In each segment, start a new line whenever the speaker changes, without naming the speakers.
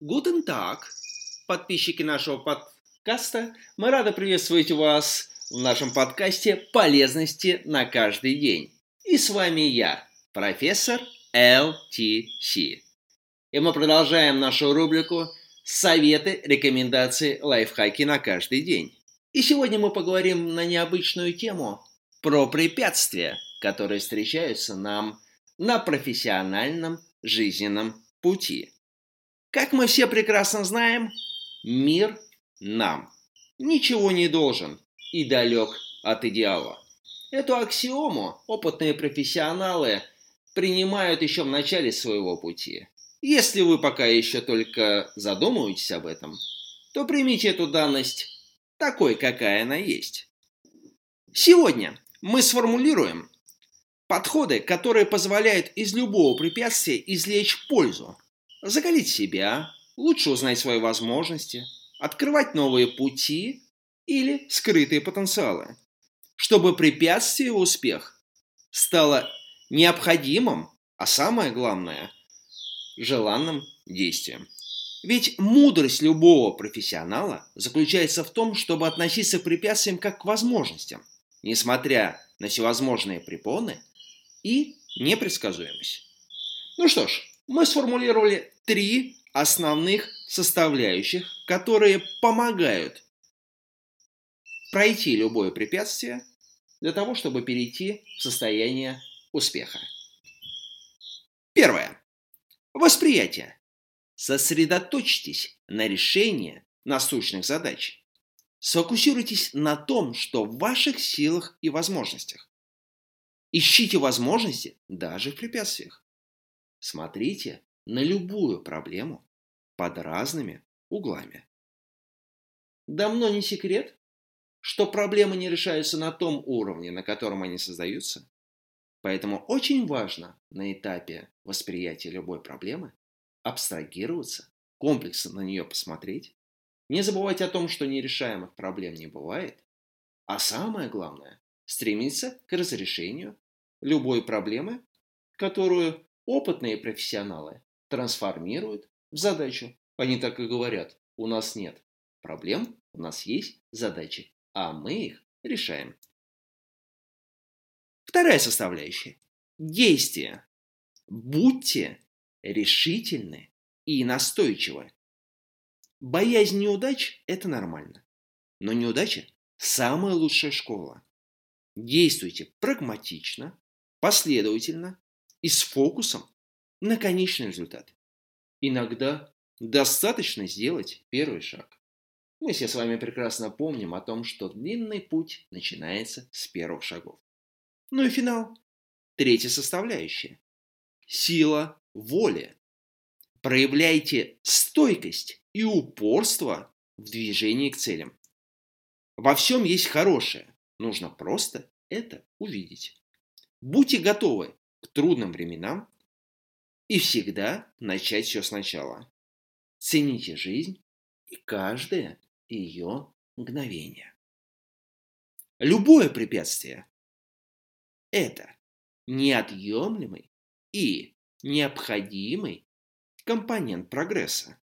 Гутен так, подписчики нашего подкаста. Мы рады приветствовать вас в нашем подкасте «Полезности на каждый день». И с вами я, профессор ЛТС. И мы продолжаем нашу рубрику «Советы, рекомендации, лайфхаки на каждый день». И сегодня мы поговорим на необычную тему про препятствия, которые встречаются нам на профессиональном жизненном пути. Как мы все прекрасно знаем, мир нам ничего не должен и далек от идеала. Эту аксиому опытные профессионалы принимают еще в начале своего пути. Если вы пока еще только задумываетесь об этом, то примите эту данность такой, какая она есть. Сегодня мы сформулируем подходы, которые позволяют из любого препятствия извлечь пользу, закалить себя, лучше узнать свои возможности, открывать новые пути или скрытые потенциалы, чтобы препятствие в успех стало необходимым, а самое главное – желанным действием. Ведь мудрость любого профессионала заключается в том, чтобы относиться к препятствиям как к возможностям, несмотря на всевозможные препоны и непредсказуемость. Ну что ж, мы сформулировали три основных составляющих, которые помогают пройти любое препятствие для того, чтобы перейти в состояние успеха. Первое. Восприятие. Сосредоточьтесь на решении насущных задач. Сфокусируйтесь на том, что в ваших силах и возможностях. Ищите возможности даже в препятствиях. Смотрите на любую проблему под разными углами. Давно не секрет, что проблемы не решаются на том уровне, на котором они создаются. Поэтому очень важно на этапе восприятия любой проблемы абстрагироваться, комплексно на нее посмотреть, не забывать о том, что нерешаемых проблем не бывает, а самое главное – стремиться к разрешению любой проблемы, которую опытные профессионалы трансформируют в задачу. Они так и говорят, у нас нет проблем, у нас есть задачи, а мы их решаем. Вторая составляющая – действие. Будьте решительны и настойчивы. Боязнь неудач – это нормально. Но неудача – самая лучшая школа. Действуйте прагматично, последовательно и с фокусом на конечный результат. Иногда достаточно сделать первый шаг. Мы все с вами прекрасно помним о том, что длинный путь начинается с первых шагов. Ну и финал. Третья составляющая. Сила воли. Проявляйте стойкость и упорство в движении к целям. Во всем есть хорошее. Нужно просто это увидеть. Будьте готовы к трудным временам и всегда начать все сначала. Цените жизнь и каждое ее мгновение. Любое препятствие – это неотъемлемый и необходимый компонент прогресса.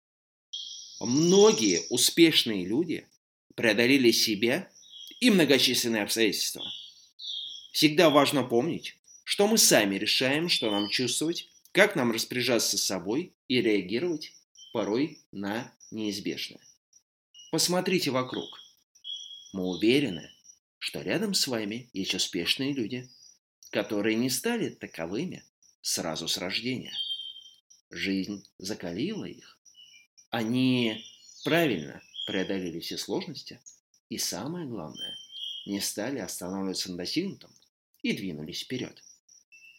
Многие успешные люди преодолели себя и многочисленные обстоятельства – Всегда важно помнить, что мы сами решаем, что нам чувствовать, как нам распоряжаться собой и реагировать порой на неизбежное. Посмотрите вокруг. Мы уверены, что рядом с вами есть успешные люди, которые не стали таковыми сразу с рождения. Жизнь закалила их. Они правильно преодолели все сложности и, самое главное, не стали останавливаться на достигнутом, и двинулись вперед.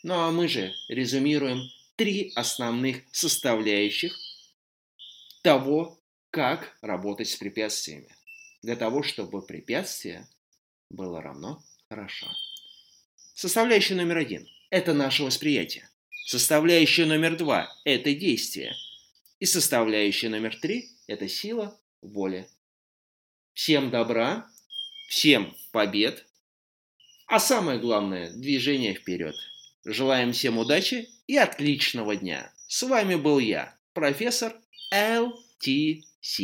Ну а мы же резюмируем три основных составляющих того, как работать с препятствиями, для того, чтобы препятствие было равно хорошо. Составляющая номер один – это наше восприятие. Составляющая номер два – это действие. И составляющая номер три – это сила воли. Всем добра, всем побед, а самое главное – движение вперед. Желаем всем удачи и отличного дня. С вами был я, профессор ЛТС.